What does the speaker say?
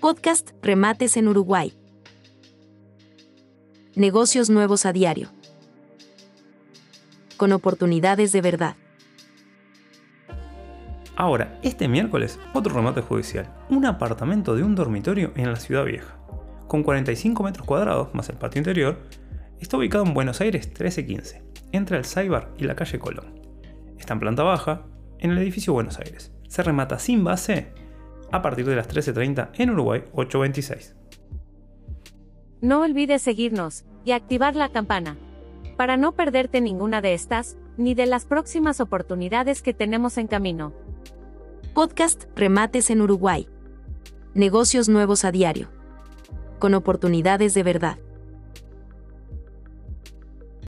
Podcast Remates en Uruguay. Negocios nuevos a diario. Con oportunidades de verdad. Ahora, este miércoles, otro remate judicial. Un apartamento de un dormitorio en la ciudad vieja. Con 45 metros cuadrados, más el patio interior, está ubicado en Buenos Aires 1315, entre el Cyber y la calle Colón. Está en planta baja, en el edificio Buenos Aires. Se remata sin base a partir de las 13.30 en Uruguay 826. No olvides seguirnos y activar la campana para no perderte ninguna de estas, ni de las próximas oportunidades que tenemos en camino. Podcast Remates en Uruguay. Negocios nuevos a diario. Con oportunidades de verdad.